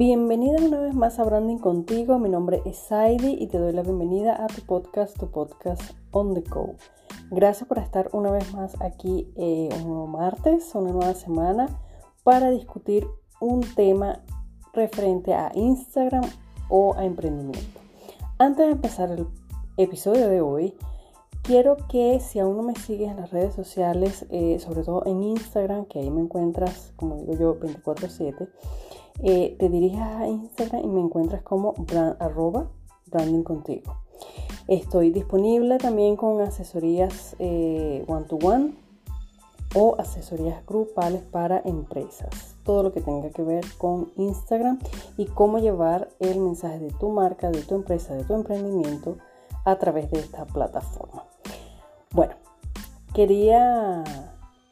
Bienvenida una vez más a Branding Contigo. Mi nombre es Saidi y te doy la bienvenida a tu podcast, tu podcast On The Go. Gracias por estar una vez más aquí eh, un nuevo martes, una nueva semana, para discutir un tema referente a Instagram o a emprendimiento. Antes de empezar el episodio de hoy, quiero que si aún no me sigues en las redes sociales, eh, sobre todo en Instagram, que ahí me encuentras, como digo yo, 24/7, eh, te dirijas a Instagram y me encuentras como arroba branding contigo. Estoy disponible también con asesorías one to one o asesorías grupales para empresas. Todo lo que tenga que ver con Instagram y cómo llevar el mensaje de tu marca, de tu empresa, de tu emprendimiento a través de esta plataforma. Bueno, quería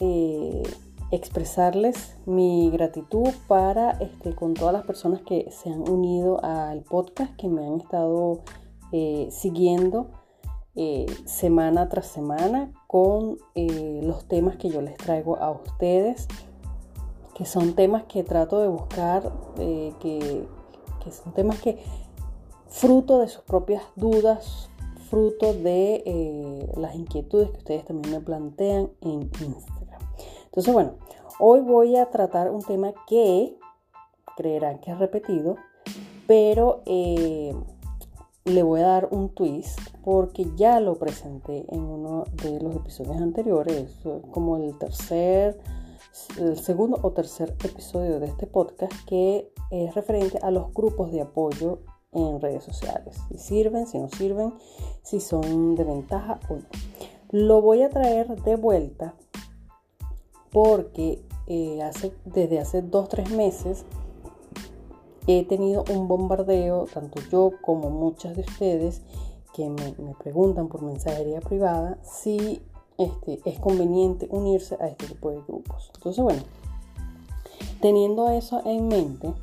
eh, expresarles mi gratitud para este, con todas las personas que se han unido al podcast, que me han estado eh, siguiendo eh, semana tras semana con eh, los temas que yo les traigo a ustedes, que son temas que trato de buscar, que, que son temas que fruto de sus propias dudas, fruto de las inquietudes que ustedes también me plantean en Instagram. Entonces, bueno, hoy voy a tratar un tema que creerán que es repetido, pero eh, le voy a dar un twist porque ya lo presenté en uno de los episodios anteriores, como el tercer, el segundo o tercer episodio de este podcast que es referente a los grupos de apoyo en redes sociales. Si sirven, si no sirven, si son de ventaja o no. Lo voy a traer de vuelta porque eh, hace, desde hace 2-3 meses he tenido un bombardeo, tanto yo como muchas de ustedes, que me, preguntan por mensajería privada si este, es conveniente unirse a este tipo de grupos. Entonces, bueno, teniendo eso en mente,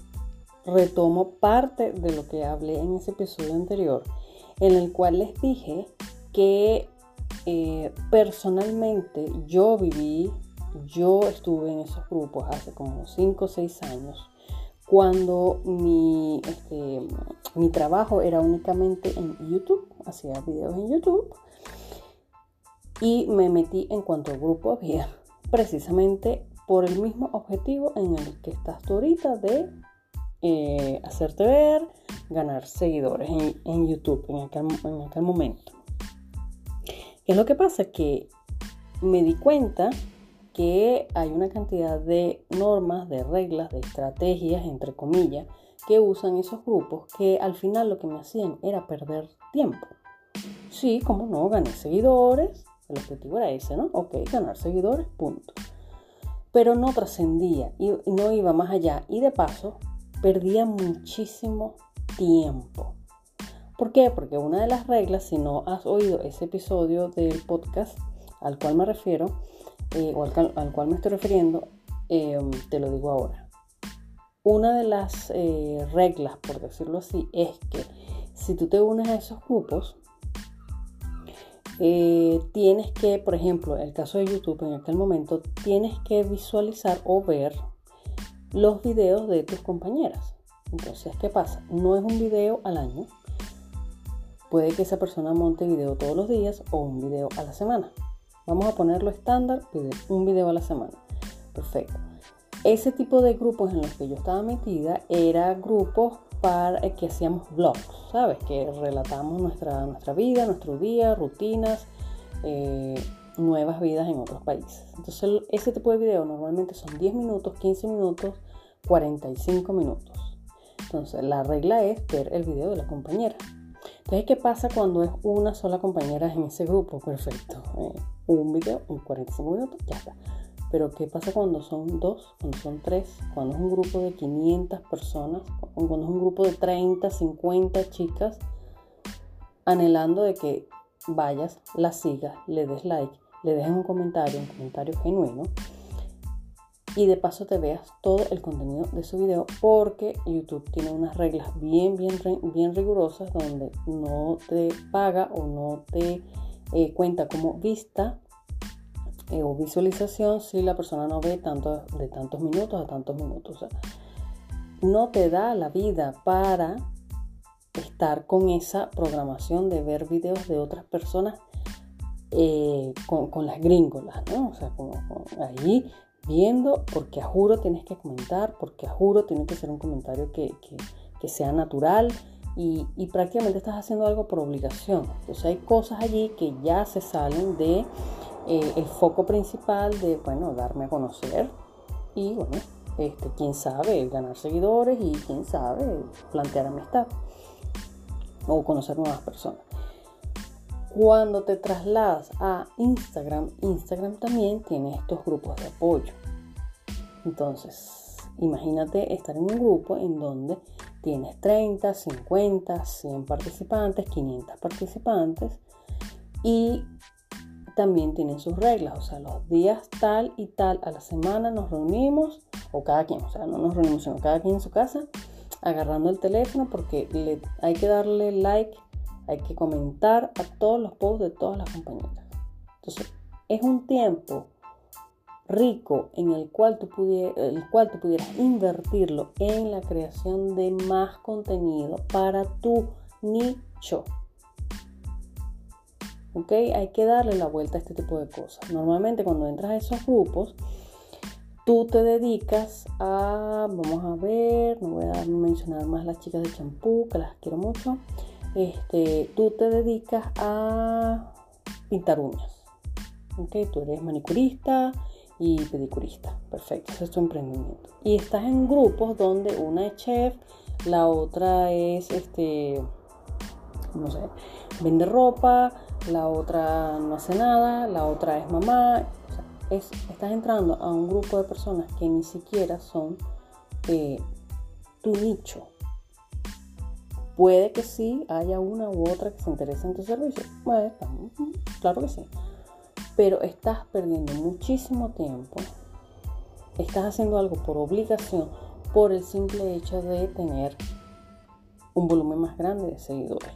retomo parte de lo que hablé en ese episodio anterior, en el cual les dije que eh, personalmente yo viví yo estuve en esos grupos hace como 5 o 6 años, cuando mi, este, mi trabajo era únicamente en YouTube, hacía videos en YouTube, y me metí en cuanto grupo había, precisamente por el mismo objetivo en el que estás tú ahorita de eh, hacerte ver, ganar seguidores en, YouTube en aquel, en aquel momento. ¿Qué es lo que pasa? Que me di cuenta que hay una cantidad de normas, de reglas, de estrategias, entre comillas, que usan esos grupos que al final lo que me hacían era perder tiempo. Sí, como no, gané seguidores, el objetivo era ese, ¿no? Ok, ganar seguidores, punto. Pero no trascendía y no iba más allá y de paso perdía muchísimo tiempo. ¿Por qué? Porque una de las reglas, si no has oído ese episodio del podcast al cual me refiero, eh, o al, cual me estoy refiriendo, eh, te lo digo ahora. Una de las eh, reglas, por decirlo así, es que si tú te unes a esos grupos, tienes que, por ejemplo, el caso de YouTube en aquel momento, tienes que visualizar o ver los videos de tus compañeras. Entonces, ¿qué pasa? No es un video al año. Puede que esa persona monte video todos los días o un video a la semana. Vamos a ponerlo estándar, un video a la semana. Perfecto. Ese tipo de grupos en los que yo estaba metida era grupos para eh, que hacíamos vlogs, ¿sabes? Que relatamos nuestra, nuestra vida, nuestro día, rutinas, eh, nuevas vidas en otros países. Entonces, ese tipo de video normalmente son 10 minutos, 15 minutos, 45 minutos. Entonces, la regla es ver el video de la compañera. Entonces, ¿qué pasa cuando es una sola compañera en ese grupo? Perfecto. Eh, un video en 45 minutos, ya está. Pero ¿qué pasa cuando son dos, cuando son tres, cuando es un grupo de 500 personas, cuando es un grupo de 30, 50 chicas, anhelando de que vayas, la sigas, le des like, le dejes un comentario, un comentario genuino y de paso te veas todo el contenido de su video porque YouTube tiene unas reglas bien, bien, bien rigurosas donde no te paga o no te cuenta como vista eh, o visualización si la persona no ve tanto, de tantos minutos a tantos minutos. no te da la vida para estar con esa programación de ver videos de otras personas eh, con, las gringolas, ¿no? O sea, como, ahí viendo, porque a juro tienes que comentar, porque a juro tiene que ser un comentario que, sea natural y, prácticamente estás haciendo algo por obligación. Entonces hay cosas allí que ya se salen de eh, foco principal de, bueno, darme a conocer y, bueno, este, quién sabe, ganar seguidores y quién sabe, plantear amistad o conocer nuevas personas. Cuando te trasladas a Instagram, Instagram también tiene estos grupos de apoyo. Entonces, imagínate estar en un grupo en donde tienes 30, 50, 100 participantes, 500 participantes y también tienen sus reglas, o sea, los días tal y tal a la semana nos reunimos, o cada quien, o sea, no nos reunimos, sino cada quien en su casa, agarrando el teléfono porque hay que darle like, hay que comentar a todos los posts de todas las compañeras. Entonces, es un tiempo rico en el cual tú, el cual tú pudieras invertirlo en la creación de más contenido para tu nicho. ¿Ok? Hay que darle la vuelta a este tipo de cosas. Normalmente cuando entras a esos grupos, tú te dedicas a, vamos a ver, no voy a mencionar más las chicas de champú, que las quiero mucho. Este, tú te dedicas a pintar uñas. ¿Ok? Tú eres manicurista, y pedicurista. Perfecto, ese es tu emprendimiento. Y estás en grupos donde una es chef, la otra es, este, no sé, vende ropa, la otra no hace nada, la otra es mamá. es, estás entrando a un grupo de personas que ni siquiera son eh, tu nicho. Puede que sí haya una u otra que se interese en tu servicio. Claro que sí pero estás perdiendo muchísimo tiempo, estás haciendo algo por obligación, por el simple hecho de tener un volumen más grande de seguidores.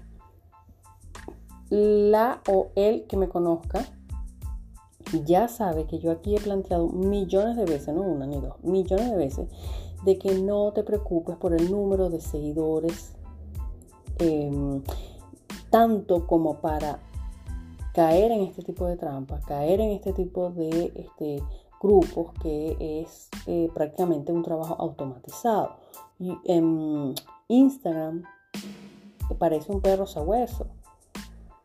La o el que me conozca ya sabe que yo aquí he planteado millones de veces, no una ni dos, millones de veces, de que no te preocupes por el número de seguidores, em, tanto como para caer en este tipo de trampas, caer en este tipo de este, grupos que es eh, prácticamente un trabajo automatizado. Y, en Instagram parece un perro sabueso.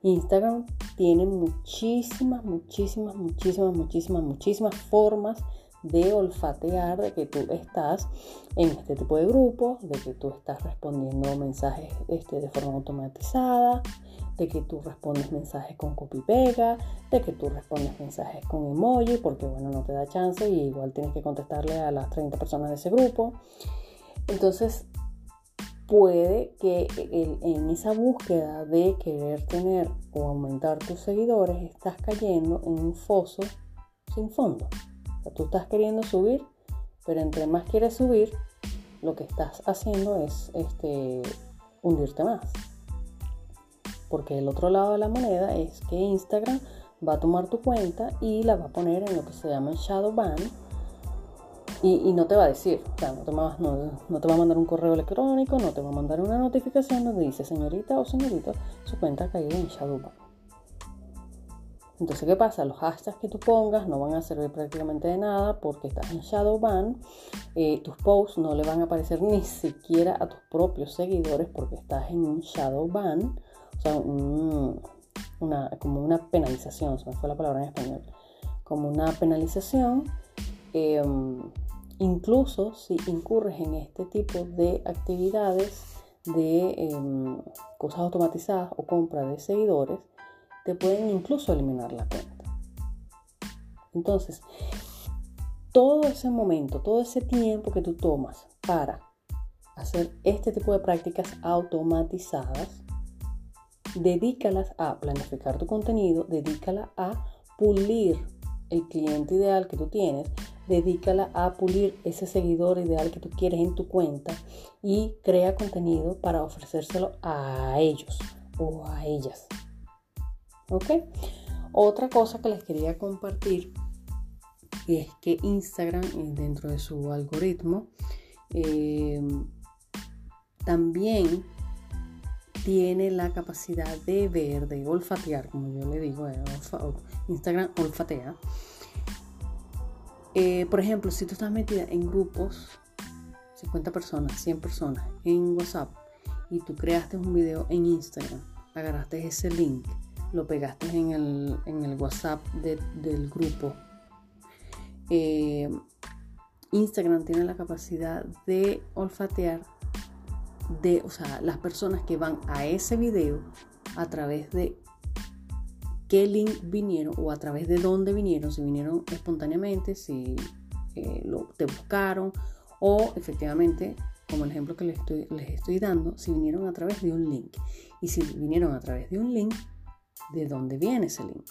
Instagram tiene muchísimas, muchísimas, muchísimas, muchísimas, muchísimas formas de olfatear de que tú estás en este tipo de grupos, de que tú estás respondiendo mensajes este, de forma automatizada, de que tú respondes mensajes con copy pega, de que tú respondes mensajes con emoji, porque bueno, no te da chance y igual tienes que contestarle a las 30 personas de ese grupo. Entonces, puede que en esa búsqueda de querer tener o aumentar tus seguidores, estás cayendo en un foso sin fondo. Tú estás queriendo subir, pero entre más quieres subir, lo que estás haciendo es este, hundirte más. Porque el otro lado de la moneda es que Instagram va a tomar tu cuenta y la va a poner en lo que se llama shadow ban. Y, no te va a decir, o sea, no te, va, a mandar un correo electrónico, no te va a mandar una notificación donde dice señorita o señorito, su cuenta ha caído en shadow ban. Entonces, ¿qué pasa? Los hashtags que tú pongas no van a servir prácticamente de nada porque estás en shadow ban. Eh, tus posts no le van a aparecer ni siquiera a tus propios seguidores porque estás en un shadow ban o sea, una, como una penalización, se me fue la palabra en español, como una penalización, em, incluso si incurres en este tipo de actividades de em, cosas automatizadas o compra de seguidores, te pueden incluso eliminar la cuenta. Entonces, todo ese momento, todo ese tiempo que tú tomas para hacer este tipo de prácticas automatizadas, dedícalas a planificar tu contenido, dedícala a pulir el cliente ideal que tú tienes, dedícala a pulir ese seguidor ideal que tú quieres en tu cuenta y crea contenido para ofrecérselo a ellos o a ellas. ¿Ok? Otra cosa que les quería compartir es que Instagram, dentro de su algoritmo, eh, también tiene la capacidad de ver, de olfatear, como yo le digo, eh, Instagram olfatea. Eh, por ejemplo, si tú estás metida en grupos, 50 personas, 100 personas, en WhatsApp, y tú creaste un video en Instagram, agarraste ese link, lo pegaste en el, WhatsApp del grupo, eh, Instagram tiene la capacidad de olfatear de, o sea, las personas que van a ese video a través de qué link vinieron o a través de dónde vinieron, si vinieron espontáneamente, si eh, lo, te buscaron o efectivamente, como el ejemplo que les estoy, les estoy dando, si vinieron a través de un link. Y si vinieron a través de un link, ¿de dónde viene ese link?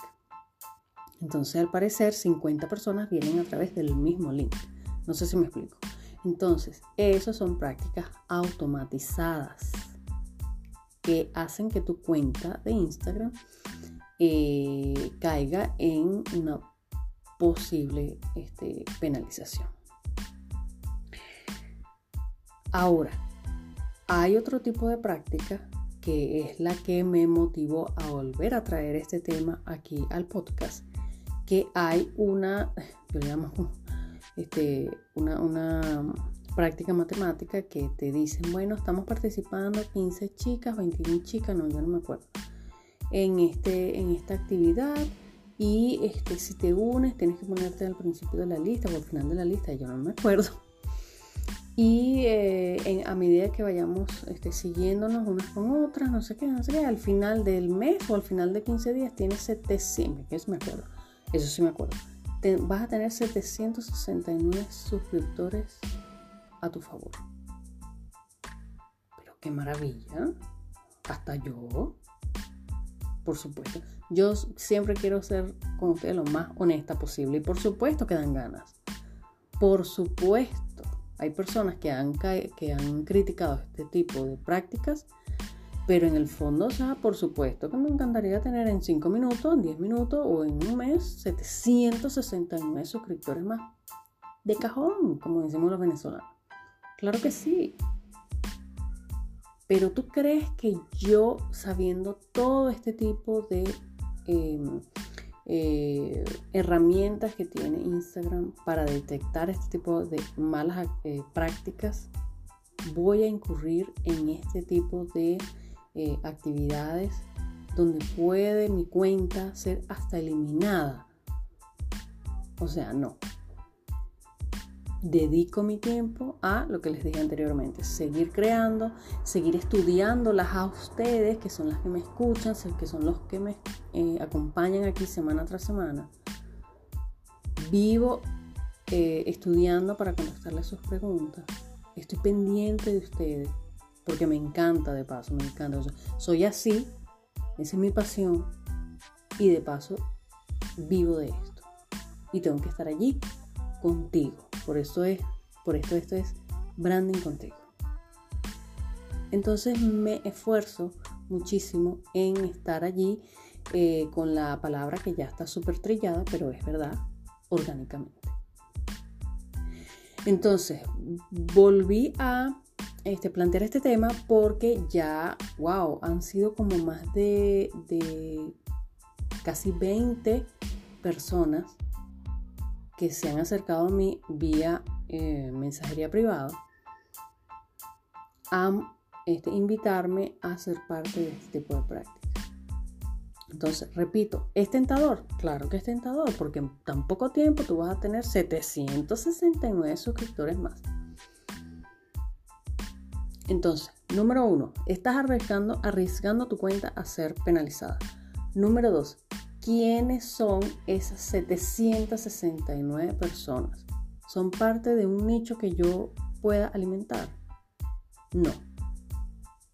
Entonces, al parecer, 50 personas vienen a través del mismo link. No sé si me explico. Entonces, esas son prácticas automatizadas que hacen que tu cuenta de Instagram eh, caiga en una posible este, penalización. Ahora, hay otro tipo de práctica que es la que me motivó a volver a traer este tema aquí al podcast, que hay una, yo le llamo este, una, práctica matemática que te dicen, bueno, estamos participando 15 chicas, 21 chicas, no, yo no me acuerdo, en, este, en esta actividad. Y este, si te unes, tienes que ponerte al principio de la lista o al final de la lista, yo no me acuerdo. Y eh, a medida que vayamos este, siguiéndonos unas con otras, no sé qué, no sé qué, al final del mes o al final de 15 días tienes 700, que eso me acuerdo, eso sí me acuerdo, vas a tener 769 suscriptores a tu favor. Pero qué maravilla. Hasta yo. Por supuesto. Yo siempre quiero ser con ustedes lo más honesta posible. Y por supuesto que dan ganas. Por supuesto. Hay personas que han, que han criticado este tipo de prácticas pero en el fondo, o sea, por supuesto que me encantaría tener en 5 minutos, en 10 minutos o en un mes 769 suscriptores más. De cajón, como decimos los venezolanos. Claro que sí. Pero tú crees que yo, sabiendo todo este tipo de em, eh, herramientas que tiene Instagram para detectar este tipo de malas eh, prácticas, voy a incurrir en este tipo de eh, actividades donde puede mi cuenta ser hasta eliminada. O sea, no. Dedico mi tiempo a lo que les dije anteriormente, seguir creando, seguir estudiándolas a ustedes, que son las que me escuchan, que son los que me eh, acompañan aquí semana tras semana. Vivo eh, estudiando para contestarles sus preguntas. Estoy pendiente de ustedes porque me encanta de paso, me encanta. soy así, esa es mi pasión y de paso vivo de esto. Y tengo que estar allí contigo. Por eso es, por esto esto es branding contigo. Entonces me esfuerzo muchísimo en estar allí eh, con la palabra que ya está súper trillada, pero es verdad, orgánicamente. Entonces, volví a este, plantear este tema porque ya, wow, han sido como más de, casi 20 personas que se han acercado a mí vía eh, mensajería privada a este, invitarme a ser parte de este tipo de práctica. Entonces, repito, ¿es tentador? Claro que es tentador, porque en tan poco tiempo tú vas a tener 769 suscriptores más. Entonces, número uno, estás arriesgando, tu cuenta a ser penalizada. Número dos, ¿quiénes son esas 769 personas? ¿Son parte de un nicho que yo pueda alimentar? No.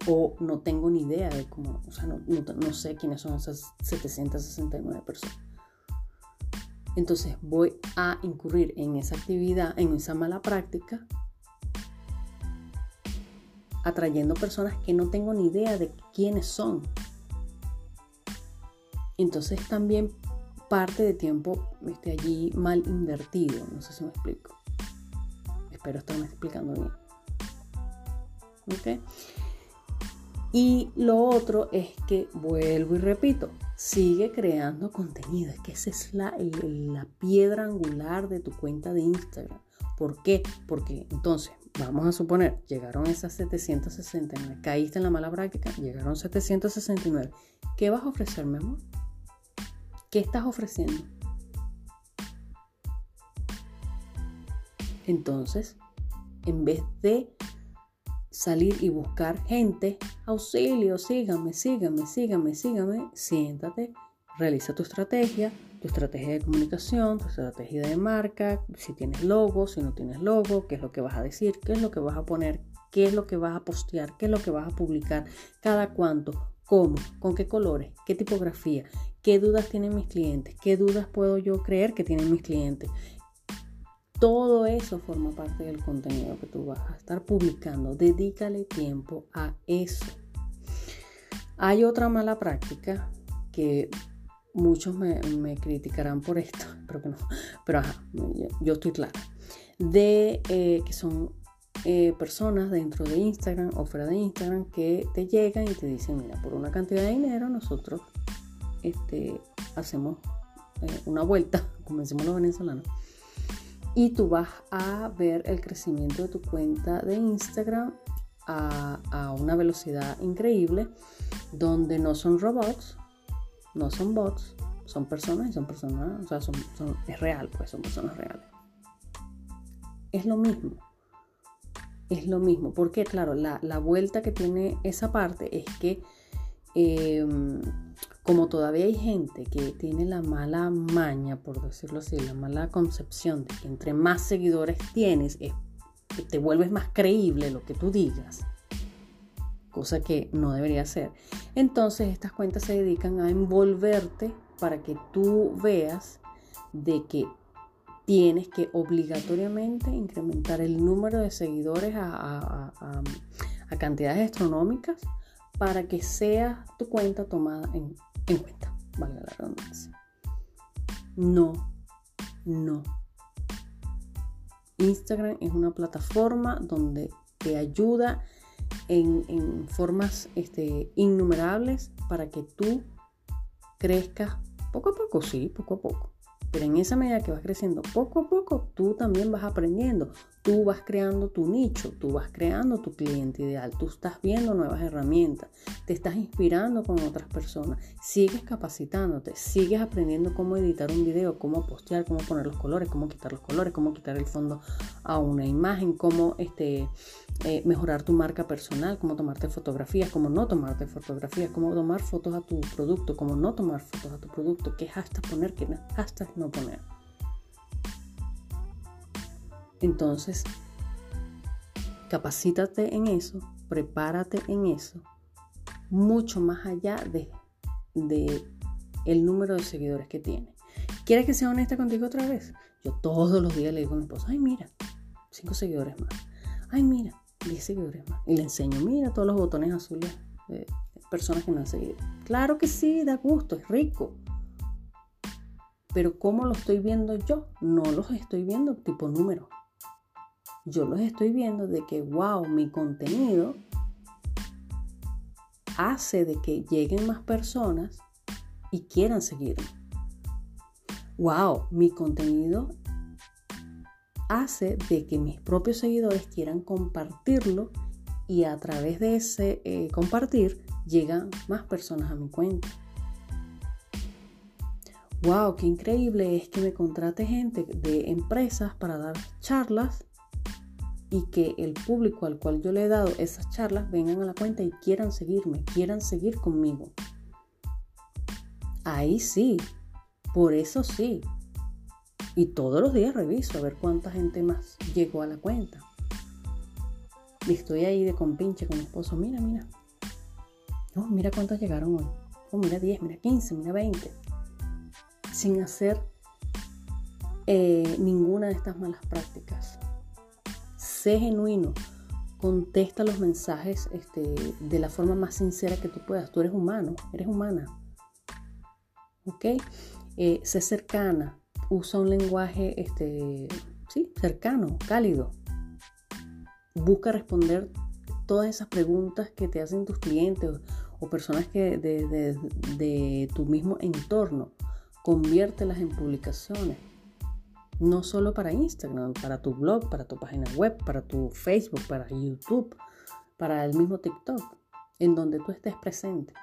O no tengo ni idea de cómo, o sea, no, no sé quiénes son esas 769 personas. Entonces voy a incurrir en esa actividad, en esa mala práctica atrayendo personas que no tengo ni idea de quiénes son. Entonces también parte de tiempo esté allí mal invertido. No sé si me explico. Espero estarme explicando bien. Y lo otro es que, vuelvo y repito, sigue creando contenido. Es que esa es la, la piedra angular de tu cuenta de Instagram. ¿Por qué? Porque entonces, vamos a suponer, llegaron esas 769, caíste en la mala práctica, llegaron 769. ¿Qué vas a ofrecer, mi amor? ¿Qué estás ofreciendo? Entonces, en vez de salir y buscar gente, auxilio, sígame, sígame, sígame, sígame, siéntate, realiza tu estrategia, tu estrategia de comunicación, tu estrategia de marca, si tienes logo, si no tienes logo, qué es lo que vas a decir, qué es lo que vas a poner, qué es lo que vas a postear, qué es lo que vas a publicar, cada cuánto, cómo, con qué colores, qué tipografía, qué dudas tienen mis clientes, qué dudas puedo yo creer que tienen mis clientes, todo eso forma parte del contenido que tú vas a estar publicando. Dedícale tiempo a eso. Hay otra mala práctica que muchos me, criticarán por esto, pero que no, pero ajá, yo, estoy clara, de eh, que son eh, personas dentro de Instagram o fuera de Instagram que te llegan y te dicen, mira, por una cantidad de dinero nosotros este, hacemos eh, una vuelta, como decimos los venezolanos, y tú vas a ver el crecimiento de tu cuenta de Instagram a, una velocidad increíble donde no son robots, no son bots, son personas y son personas, o sea, es real, pues son personas reales. Es lo mismo. Es lo mismo, porque claro, la, vuelta que tiene esa parte es que em, como todavía hay gente que tiene la mala maña, por decirlo así, la mala concepción de que entre más seguidores tienes, te vuelves más creíble lo que tú digas, cosa que no debería ser. Entonces estas cuentas se dedican a envolverte para que tú veas de que tienes que obligatoriamente incrementar el número de seguidores a, a cantidades astronómicas para que sea tu cuenta tomada en en cuenta, valga la redundancia. No, no. Instagram es una plataforma donde te ayuda en, formas este, innumerables para que tú crezcas poco a poco, sí, poco a poco. Pero en esa medida que vas creciendo poco a poco, tú también vas aprendiendo, tú vas creando tu nicho, tú vas creando tu cliente ideal, tú estás viendo nuevas herramientas, te estás inspirando con otras personas, sigues capacitándote, sigues aprendiendo cómo editar un video, cómo postear, cómo poner los colores, cómo quitar los colores, cómo quitar el fondo a una imagen, cómo este, eh, mejorar tu marca personal, cómo tomarte fotografías, cómo no tomarte fotografías, cómo tomar fotos a tu producto, cómo no tomar fotos a tu producto, qué hashtag poner, qué hashtag no poner. Entonces, capacítate en eso, prepárate en eso, mucho más allá de, de el número de seguidores que tiene. ¿Quieres que sea honesta contigo otra vez? Yo todos los días le digo a mi esposa, ay mira, cinco seguidores más. Ay mira, 10 seguidores más. Y le enseño, mira todos los botones azules de personas que me han seguido. Claro que sí, da gusto, es rico. Pero ¿cómo lo estoy viendo yo? No los estoy viendo tipo número yo los estoy viendo de que, wow, mi contenido hace de que lleguen más personas y quieran seguirme. Wow, mi contenido hace de que mis propios seguidores quieran compartirlo y a través de ese eh, compartir llegan más personas a mi cuenta. Wow, qué increíble es que me contrate gente de empresas para dar charlas y que el público al cual yo le he dado esas charlas vengan a la cuenta y quieran seguirme, quieran seguir conmigo. Ahí sí, por eso sí. Y todos los días reviso a ver cuánta gente más llegó a la cuenta. Y estoy ahí de compinche con mi esposo. Mira, mira. Oh, mira cuántos llegaron hoy. Oh, mira 10, mira 15, mira 20. Sin hacer eh, ninguna de estas malas prácticas sé genuino, contesta los mensajes este, de la forma más sincera que tú puedas. Tú eres humano, eres humana. ¿Ok? Eh, sé cercana, usa un lenguaje este, sí, cercano, cálido. Busca responder todas esas preguntas que te hacen tus clientes o, personas que de, de tu mismo entorno. Conviértelas en publicaciones. No solo para Instagram, para tu blog, para tu página web, para tu Facebook, para YouTube, para el mismo TikTok, en donde tú estés presente.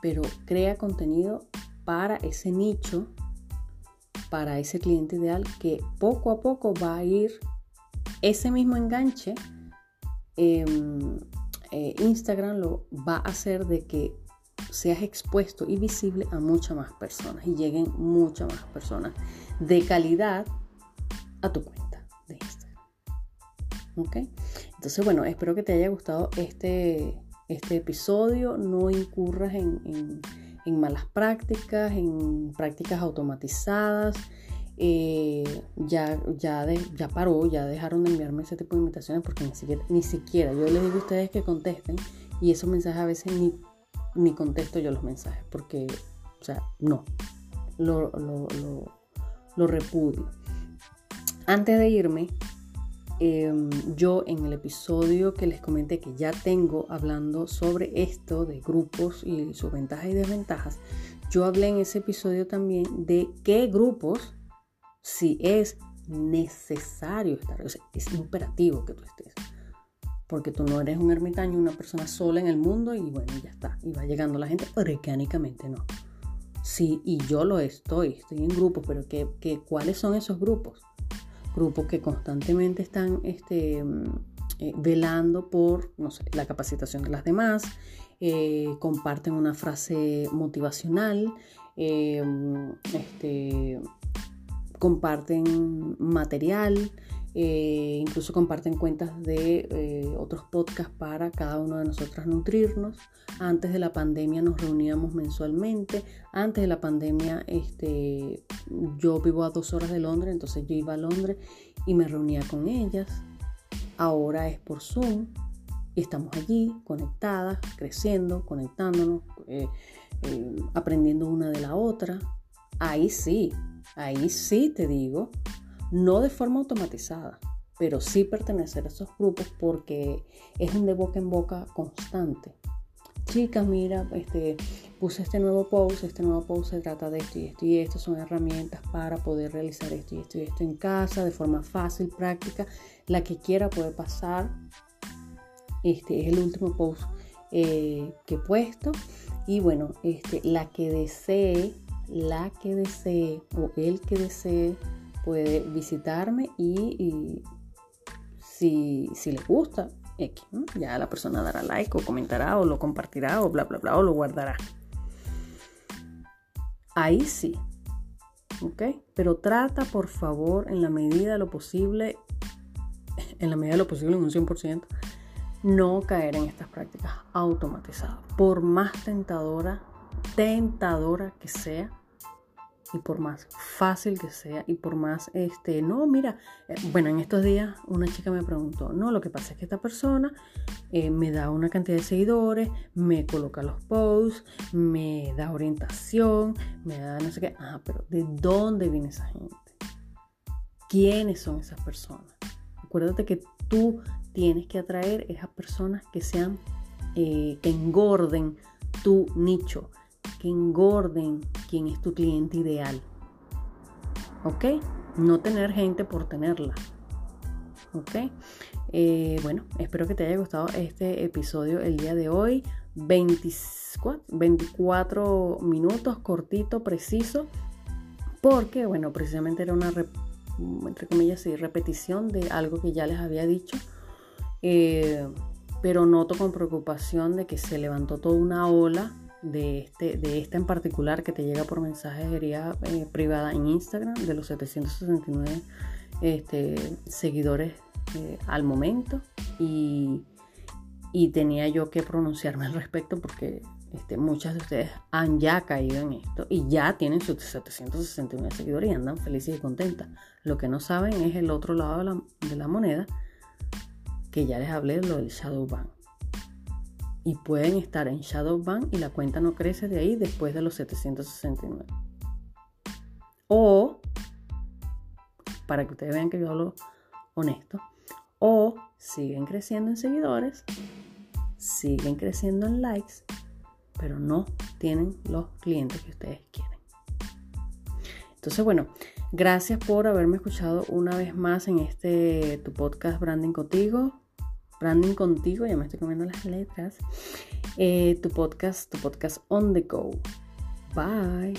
Pero crea contenido para ese nicho, para ese cliente ideal que poco a poco va a ir ese mismo enganche. Em, eh, Instagram lo va a hacer de que seas expuesto y visible a muchas más personas y lleguen muchas más personas de calidad a tu cuenta de Instagram. ¿Ok? Entonces, bueno, espero que te haya gustado este, este episodio. No incurras en, malas prácticas, en prácticas automatizadas. Eh, ya, ya, ya paró, ya dejaron de enviarme ese tipo de invitaciones porque ni siquiera, ni siquiera yo les digo a ustedes que contesten y esos mensajes a veces ni ni contesto yo los mensajes, porque, o sea, no, lo, lo, repudio. Antes de irme, em, yo en el episodio que les comenté que ya tengo hablando sobre esto de grupos y sus ventajas y desventajas, yo hablé en ese episodio también de qué grupos, si es necesario estar, o sea, es imperativo que tú estés porque tú no eres un ermitaño, una persona sola en el mundo y bueno, ya está, y va llegando la gente, orgánicamente no. Sí, y yo lo estoy, estoy en grupos, pero ¿qué, cuáles son esos grupos? Grupos que constantemente están este, mm, eh, velando por, no sé, la capacitación de las demás, eh, comparten una frase motivacional, eh, mm, este, comparten material, eh, incluso comparten cuentas de eh, otros podcasts para cada uno de nosotros nutrirnos. Antes de la pandemia nos reuníamos mensualmente. Antes de la pandemia este, yo vivo a dos horas de Londres, entonces yo iba a Londres y me reunía con ellas. Ahora es por Zoom y estamos allí conectadas, creciendo, conectándonos, eh, aprendiendo una de la otra. Ahí sí, ahí sí te digo no de forma automatizada, pero sí pertenecer a esos grupos porque es un de boca en boca constante. Chicas, mira, este, puse este nuevo post, este nuevo post se trata de esto y esto y esto, son herramientas para poder realizar esto y esto y esto en casa de forma fácil, práctica. La que quiera puede pasar. Este es el último post eh, que he puesto. Y bueno, este, la que desee, la que desee o el que desee puede visitarme y, si, si les gusta, ya la persona dará like o comentará o lo compartirá o bla, bla, bla, o lo guardará. Ahí sí. ¿Ok? Pero trata, por favor, en la medida de lo posible, en la medida de lo posible, en un 100%, no caer en estas prácticas automatizadas. Por más tentadora, tentadora que sea, y por más fácil que sea y por más, este, no, mira, eh, bueno, en estos días una chica me preguntó, no, lo que pasa es que esta persona eh, me da una cantidad de seguidores, me coloca los posts, me da orientación, me da no sé qué, ah, pero ¿de dónde viene esa gente? ¿Quiénes son esas personas? Acuérdate que tú tienes que atraer esas personas que sean, eh, que engorden tu nicho que engorden quién es tu cliente ideal. ¿Ok? No tener gente por tenerla. ¿Ok? Eh, bueno, espero que te haya gustado este episodio el día de hoy. 24, 24 minutos, cortito, preciso. Porque, bueno, precisamente era una, entre comillas, repetición de algo que ya les había dicho. Eh, pero noto con preocupación de que se levantó toda una ola de, este, de esta en particular que te llega por mensajería eh, privada en Instagram, de los 769 este, seguidores eh, al momento. Y, tenía yo que pronunciarme al respecto porque este, muchas de ustedes han ya caído en esto y ya tienen sus 769 seguidores y andan felices y contentas. Lo que no saben es el otro lado de la, de la moneda, que ya les hablé, lo del shadow ban y pueden estar en shadow ban y la cuenta no crece de ahí después de los 769. O, para que ustedes vean que yo hablo honesto, O siguen creciendo en seguidores, siguen creciendo en likes, pero no tienen los clientes que ustedes quieren. Entonces, bueno, gracias por haberme escuchado una vez más en este tu podcast Branding Contigo. Branding Contigo, ya me estoy comiendo las letras. Eh, tu podcast, tu podcast on the go. Bye.